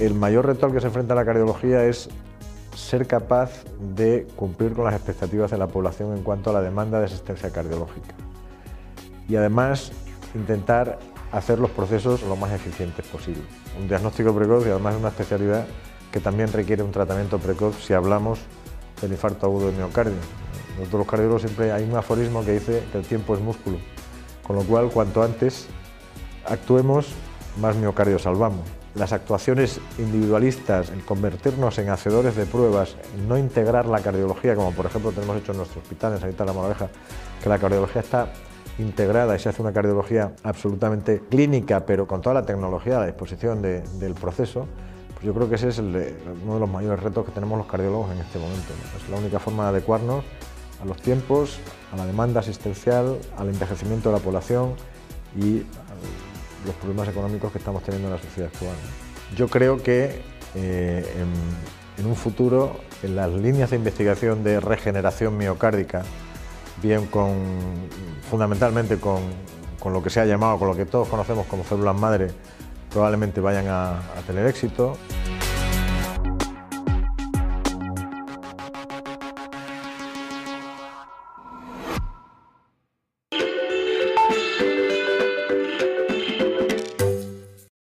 el mayor reto al que se enfrenta la cardiología es ser capaz de cumplir con las expectativas de la población en cuanto a la demanda de asistencia cardiológica. Y además intentar hacer los procesos lo más eficientes posible. Un diagnóstico precoz y además una especialidad que también requiere un tratamiento precoz si hablamos del infarto agudo de miocardio. Nosotros los cardiólogos siempre hay un aforismo que dice que el tiempo es músculo, con lo cual cuanto antes actuemos, más miocardio salvamos. Las actuaciones individualistas, en convertirnos en hacedores de pruebas, no integrar la cardiología, como por ejemplo tenemos hecho en nuestro hospital, en Sanita La Moraleja, que la cardiología está integrada y se hace una cardiología absolutamente clínica, pero con toda la tecnología a la disposición del proceso, pues yo creo que ese es uno de los mayores retos que tenemos los cardiólogos en este momento. Es la única forma de adecuarnos a los tiempos, a la demanda asistencial, al envejecimiento de la población y los problemas económicos que estamos teniendo en la sociedad actual. Yo creo que eh, en, un futuro, en las líneas de investigación de regeneración miocárdica, bien con, fundamentalmente con, con, lo que se ha llamado, con lo que todos conocemos como células madre, probablemente vayan a tener éxito.